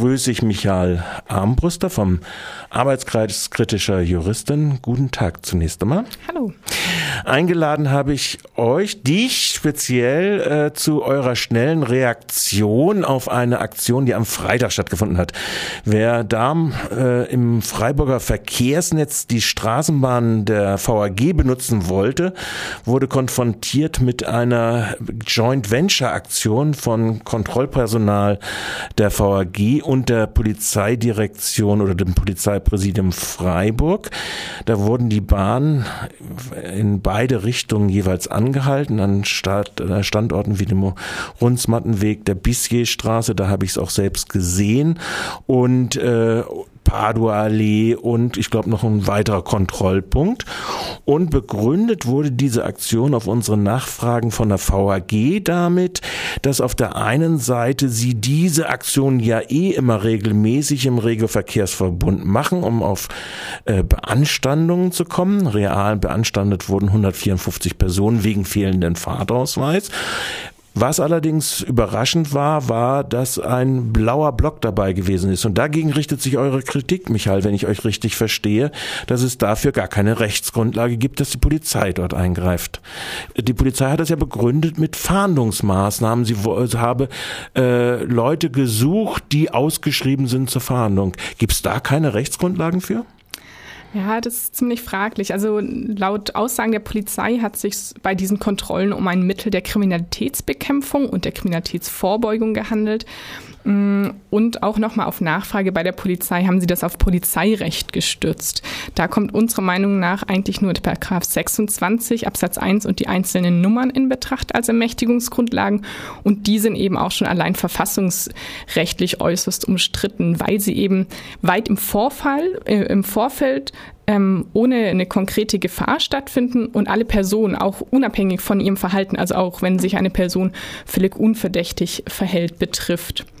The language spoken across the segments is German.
begrüße ich Michael Armbruster vom Arbeitskreis kritischer Juristin. Guten Tag zunächst einmal. Hallo. Eingeladen habe ich euch, dich speziell äh, zu eurer schnellen Reaktion auf eine Aktion, die am Freitag stattgefunden hat. Wer da äh, im Freiburger Verkehrsnetz die Straßenbahn der VAG benutzen wollte, wurde konfrontiert mit einer Joint Venture Aktion von Kontrollpersonal der VAG und der Polizeidirektion oder dem Polizeipräsidium Freiburg. Da wurden die Bahnen in beide Richtungen jeweils angehalten, an äh, Standorten wie dem Runzmattenweg der Bissierstraße, da habe ich es auch selbst gesehen. Und äh, Padua-Allee und ich glaube noch ein weiterer Kontrollpunkt. Und begründet wurde diese Aktion auf unsere Nachfragen von der VAG damit, dass auf der einen Seite sie diese Aktion ja eh immer regelmäßig im Regelverkehrsverbund machen, um auf äh, Beanstandungen zu kommen. Real beanstandet wurden 154 Personen wegen fehlenden Fahrtausweis. Was allerdings überraschend war, war, dass ein blauer Block dabei gewesen ist. Und dagegen richtet sich eure Kritik, Michael, wenn ich euch richtig verstehe, dass es dafür gar keine Rechtsgrundlage gibt, dass die Polizei dort eingreift. Die Polizei hat das ja begründet mit Fahndungsmaßnahmen. Sie habe äh, Leute gesucht, die ausgeschrieben sind zur Fahndung. Gibt es da keine Rechtsgrundlagen für? Ja, das ist ziemlich fraglich. Also laut Aussagen der Polizei hat sich bei diesen Kontrollen um ein Mittel der Kriminalitätsbekämpfung und der Kriminalitätsvorbeugung gehandelt. Mm, und auch nochmal auf Nachfrage bei der Polizei haben sie das auf Polizeirecht gestützt. Da kommt unserer Meinung nach eigentlich nur Paragraph 26 Absatz 1 und die einzelnen Nummern in Betracht als Ermächtigungsgrundlagen. Und die sind eben auch schon allein verfassungsrechtlich äußerst umstritten, weil sie eben weit im Vorfall, äh, im Vorfeld ähm, ohne eine konkrete Gefahr stattfinden und alle Personen auch unabhängig von ihrem Verhalten, also auch wenn sich eine Person völlig unverdächtig verhält, betrifft.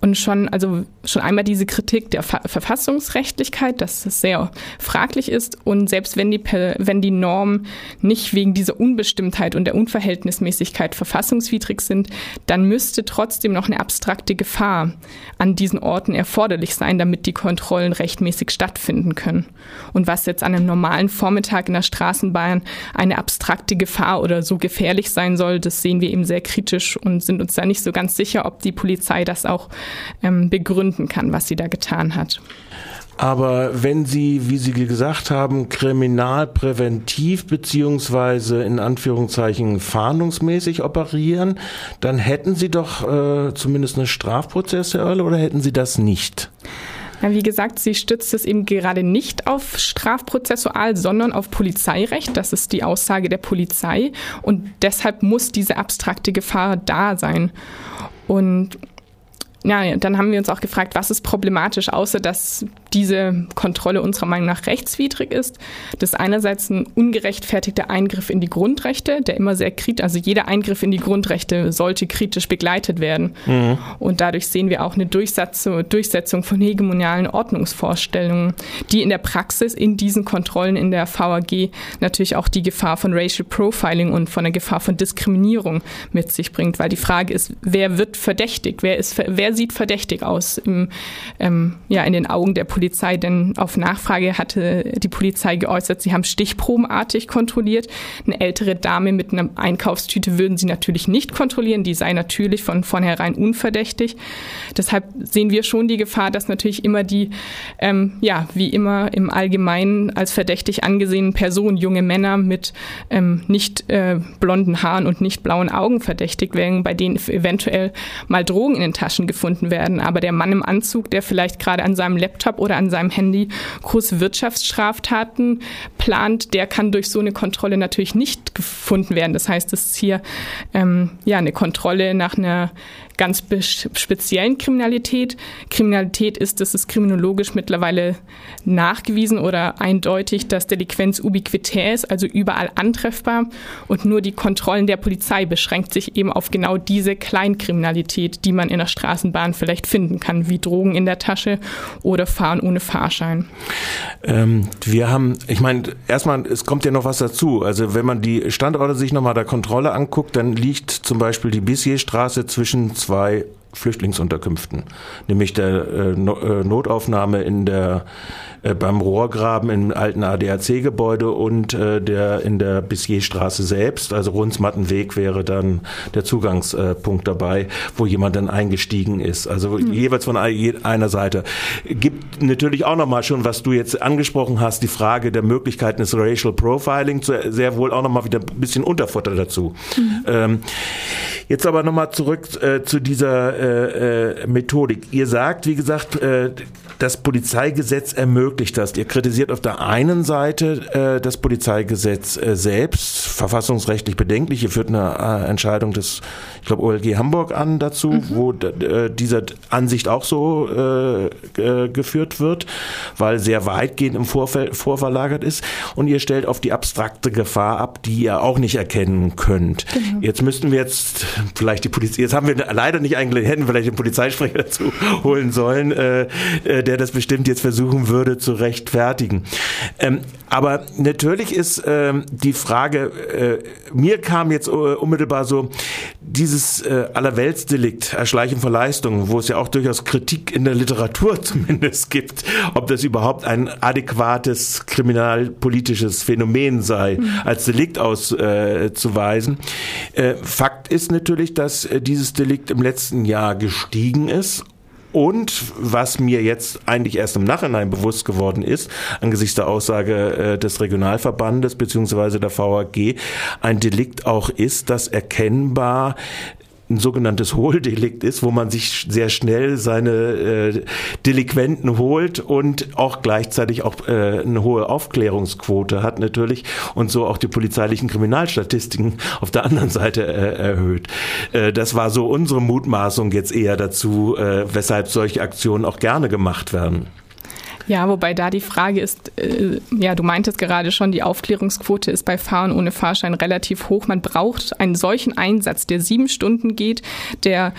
Und schon, also schon einmal diese Kritik der Ver Verfassungsrechtlichkeit, dass es sehr fraglich ist. Und selbst wenn die, wenn die Normen nicht wegen dieser Unbestimmtheit und der Unverhältnismäßigkeit verfassungswidrig sind, dann müsste trotzdem noch eine abstrakte Gefahr an diesen Orten erforderlich sein, damit die Kontrollen rechtmäßig stattfinden können. Und was jetzt an einem normalen Vormittag in der Straßenbahn eine abstrakte Gefahr oder so gefährlich sein soll, das sehen wir eben sehr kritisch und sind uns da nicht so ganz sicher, ob die Polizei das auch ähm, begründen kann, was sie da getan hat. Aber wenn Sie, wie Sie gesagt haben, kriminalpräventiv beziehungsweise in Anführungszeichen fahndungsmäßig operieren, dann hätten Sie doch äh, zumindest eine Strafprozessuelle oder hätten Sie das nicht? Ja, wie gesagt, sie stützt es eben gerade nicht auf Strafprozessual, sondern auf Polizeirecht. Das ist die Aussage der Polizei. Und deshalb muss diese abstrakte Gefahr da sein. Und ja, dann haben wir uns auch gefragt, was ist problematisch, außer dass diese Kontrolle unserer Meinung nach rechtswidrig ist. Das ist einerseits ein ungerechtfertigter Eingriff in die Grundrechte, der immer sehr kritisch, also jeder Eingriff in die Grundrechte sollte kritisch begleitet werden. Mhm. Und dadurch sehen wir auch eine Durchsetzung, Durchsetzung von hegemonialen Ordnungsvorstellungen, die in der Praxis in diesen Kontrollen in der VAG natürlich auch die Gefahr von Racial Profiling und von der Gefahr von Diskriminierung mit sich bringt, weil die Frage ist, wer wird verdächtigt, wer ist, wer sieht verdächtig aus im, ähm, ja, in den Augen der Polizei, denn auf Nachfrage hatte die Polizei geäußert, sie haben stichprobenartig kontrolliert. Eine ältere Dame mit einer Einkaufstüte würden sie natürlich nicht kontrollieren, die sei natürlich von vornherein unverdächtig. Deshalb sehen wir schon die Gefahr, dass natürlich immer die, ähm, ja, wie immer im Allgemeinen als verdächtig angesehenen Personen, junge Männer mit ähm, nicht äh, blonden Haaren und nicht blauen Augen verdächtigt werden, bei denen eventuell mal Drogen in den Taschen gefunden werden. Aber der Mann im Anzug, der vielleicht gerade an seinem Laptop oder an seinem Handy große Wirtschaftsstraftaten plant, der kann durch so eine Kontrolle natürlich nicht gefunden werden. Das heißt, es ist hier ähm, ja eine Kontrolle nach einer ganz speziellen Kriminalität. Kriminalität ist, das ist kriminologisch mittlerweile nachgewiesen oder eindeutig, dass Delinquenz ubiquitär ist, also überall antreffbar. Und nur die Kontrollen der Polizei beschränkt sich eben auf genau diese Kleinkriminalität, die man in der Straßenbahn vielleicht finden kann, wie Drogen in der Tasche oder Fahren ohne Fahrschein. Ähm, wir haben, ich meine, erstmal, es kommt ja noch was dazu. Also wenn man die Standorte sich nochmal der Kontrolle anguckt, dann liegt zum Beispiel die Bissierstraße zwischen zwei Flüchtlingsunterkünften, nämlich der äh, Notaufnahme in der äh, beim Rohrgraben im alten ADAC-Gebäude und äh, der in der Bissierstraße selbst, also Runzmattenweg wäre dann der Zugangspunkt dabei, wo jemand dann eingestiegen ist. Also mhm. jeweils von einer Seite. Gibt natürlich auch nochmal schon, was du jetzt angesprochen hast, die Frage der Möglichkeiten des Racial Profiling, sehr wohl auch nochmal wieder ein bisschen Unterfutter dazu. Mhm. Ähm, jetzt aber nochmal zurück äh, zu dieser äh, äh, Methodik. Ihr sagt, wie gesagt, äh, das Polizeigesetz ermöglicht das. Ihr kritisiert auf der einen Seite äh, das Polizeigesetz äh, selbst, verfassungsrechtlich bedenklich. Ihr führt eine äh, Entscheidung des, ich glaube, OLG Hamburg an dazu, mhm. wo äh, dieser Ansicht auch so äh, geführt wird, weil sehr weitgehend im Vorfeld vorverlagert ist. Und ihr stellt auf die abstrakte Gefahr ab, die ihr auch nicht erkennen könnt. Genau. Jetzt müssten wir jetzt vielleicht die Polizei, jetzt haben wir leider nicht eingeladen, hätten vielleicht den Polizeisprecher dazu holen sollen, äh, äh, der das bestimmt jetzt versuchen würde zu rechtfertigen. Ähm, aber natürlich ist ähm, die Frage, äh, mir kam jetzt äh, unmittelbar so dieses äh, Allerweltsdelikt, Erschleichen von Leistungen, wo es ja auch durchaus Kritik in der Literatur zumindest gibt, ob das überhaupt ein adäquates kriminalpolitisches Phänomen sei, mhm. als Delikt auszuweisen. Äh, Fakt ist natürlich, dass äh, dieses Delikt im letzten Jahr gestiegen ist und was mir jetzt eigentlich erst im Nachhinein bewusst geworden ist, angesichts der Aussage äh, des Regionalverbandes beziehungsweise der VAG, ein Delikt auch ist, das erkennbar ein sogenanntes Hohldelikt ist, wo man sich sehr schnell seine äh, Delinquenten holt und auch gleichzeitig auch äh, eine hohe Aufklärungsquote hat natürlich und so auch die polizeilichen Kriminalstatistiken auf der anderen Seite äh, erhöht. Äh, das war so unsere Mutmaßung jetzt eher dazu, äh, weshalb solche Aktionen auch gerne gemacht werden. Ja, wobei da die Frage ist, äh, ja, du meintest gerade schon, die Aufklärungsquote ist bei Fahren ohne Fahrschein relativ hoch. Man braucht einen solchen Einsatz, der sieben Stunden geht, der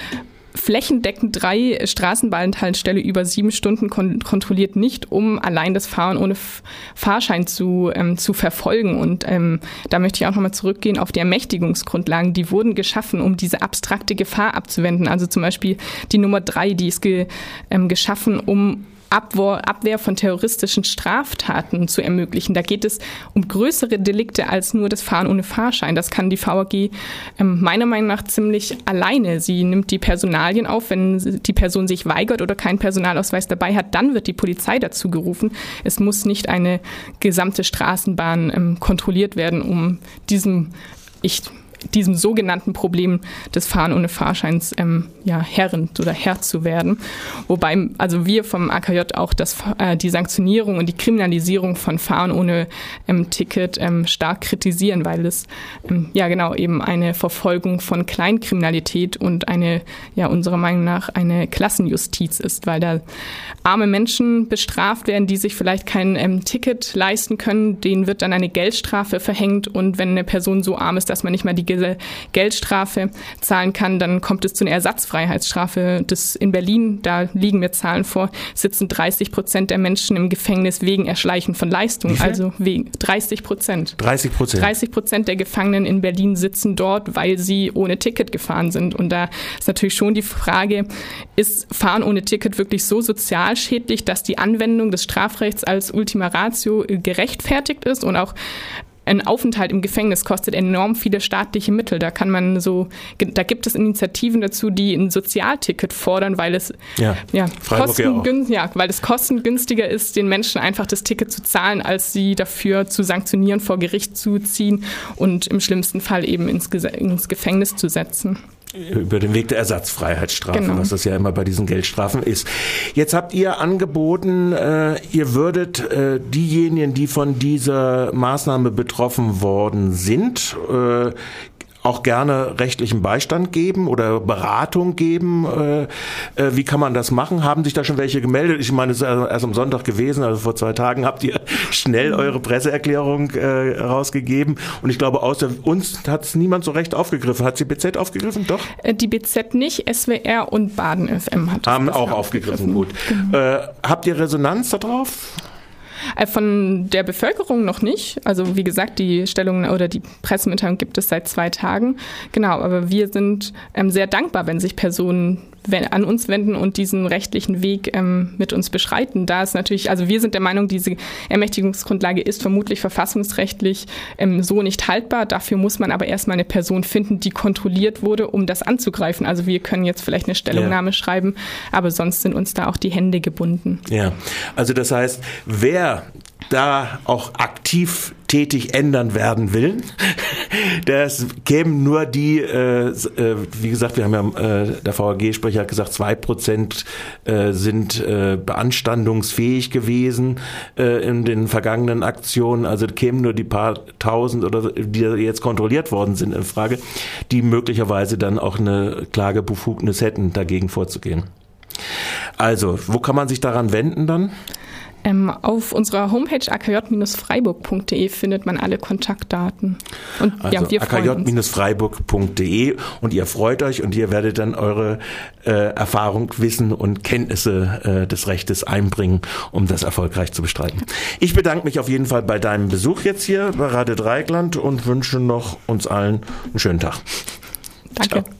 flächendeckend drei Straßenbahnhaltestelle über sieben Stunden kon kontrolliert nicht, um allein das Fahren ohne F Fahrschein zu, ähm, zu verfolgen. Und ähm, da möchte ich auch nochmal zurückgehen auf die Ermächtigungsgrundlagen. Die wurden geschaffen, um diese abstrakte Gefahr abzuwenden. Also zum Beispiel die Nummer drei, die ist ge ähm, geschaffen, um Abwehr von terroristischen Straftaten zu ermöglichen. Da geht es um größere Delikte als nur das Fahren ohne Fahrschein. Das kann die VAG ähm, meiner Meinung nach ziemlich alleine. Sie nimmt die Personalien auf. Wenn die Person sich weigert oder keinen Personalausweis dabei hat, dann wird die Polizei dazu gerufen. Es muss nicht eine gesamte Straßenbahn ähm, kontrolliert werden, um diesem ich diesem sogenannten Problem des Fahren ohne Fahrscheins ähm, ja, Herren oder Herr zu werden. Wobei also wir vom AKJ auch das, äh, die Sanktionierung und die Kriminalisierung von Fahren ohne ähm, Ticket ähm, stark kritisieren, weil es ähm, ja genau eben eine Verfolgung von Kleinkriminalität und eine ja unserer Meinung nach eine Klassenjustiz ist, weil da arme Menschen bestraft werden, die sich vielleicht kein ähm, Ticket leisten können, denen wird dann eine Geldstrafe verhängt und wenn eine Person so arm ist, dass man nicht mal die Geldstrafe zahlen kann, dann kommt es zu einer Ersatzfreiheitsstrafe. Das in Berlin, da liegen mir Zahlen vor, sitzen 30 Prozent der Menschen im Gefängnis wegen Erschleichen von Leistungen. Also wegen 30 Prozent. 30 Prozent. 30 Prozent der Gefangenen in Berlin sitzen dort, weil sie ohne Ticket gefahren sind. Und da ist natürlich schon die Frage, ist Fahren ohne Ticket wirklich so sozial schädlich, dass die Anwendung des Strafrechts als Ultima Ratio gerechtfertigt ist und auch ein Aufenthalt im Gefängnis kostet enorm viele staatliche Mittel. Da kann man so, da gibt es Initiativen dazu, die ein Sozialticket fordern, weil es ja, ja, kostengün ja, weil es kostengünstiger ist, den Menschen einfach das Ticket zu zahlen, als sie dafür zu sanktionieren, vor Gericht zu ziehen und im schlimmsten Fall eben ins, ins Gefängnis zu setzen über den Weg der Ersatzfreiheitsstrafe, genau. was das ja immer bei diesen Geldstrafen ist. Jetzt habt ihr angeboten, äh, ihr würdet äh, diejenigen, die von dieser Maßnahme betroffen worden sind, äh, auch gerne rechtlichen Beistand geben oder Beratung geben. Äh, äh, wie kann man das machen? Haben sich da schon welche gemeldet? Ich meine, es ist erst am Sonntag gewesen, also vor zwei Tagen habt ihr schnell eure Presseerklärung äh, rausgegeben. Und ich glaube, außer uns hat es niemand so recht aufgegriffen. Hat die BZ aufgegriffen? Doch? Äh, die BZ nicht, SWR und Baden FM hat Haben auch aufgegriffen, aufgegriffen. gut. Genau. Äh, habt ihr Resonanz darauf? Äh, von der Bevölkerung noch nicht. Also wie gesagt, die Stellung oder die Pressemitteilung gibt es seit zwei Tagen. Genau, aber wir sind ähm, sehr dankbar, wenn sich Personen an uns wenden und diesen rechtlichen Weg ähm, mit uns beschreiten. Da ist natürlich, also wir sind der Meinung, diese Ermächtigungsgrundlage ist vermutlich verfassungsrechtlich ähm, so nicht haltbar. Dafür muss man aber erstmal eine Person finden, die kontrolliert wurde, um das anzugreifen. Also wir können jetzt vielleicht eine Stellungnahme ja. schreiben, aber sonst sind uns da auch die Hände gebunden. Ja, also das heißt, wer da auch aktiv tätig ändern werden will. Das kämen nur die, äh, äh, wie gesagt, wir haben ja, äh, der VAG-Sprecher hat gesagt, zwei Prozent äh, sind äh, beanstandungsfähig gewesen äh, in den vergangenen Aktionen. Also kämen nur die paar tausend oder die jetzt kontrolliert worden sind in Frage, die möglicherweise dann auch eine Klagebefugnis hätten, dagegen vorzugehen. Also, wo kann man sich daran wenden dann? Ähm, auf unserer Homepage akj-freiburg.de findet man alle Kontaktdaten. Und also ja, wir akj-freiburg.de und ihr freut euch und ihr werdet dann eure äh, Erfahrung, Wissen und Kenntnisse äh, des Rechtes einbringen, um das erfolgreich zu bestreiten. Ich bedanke mich auf jeden Fall bei deinem Besuch jetzt hier bei Radio Dreigland und wünsche noch uns allen einen schönen Tag. Danke. Ciao.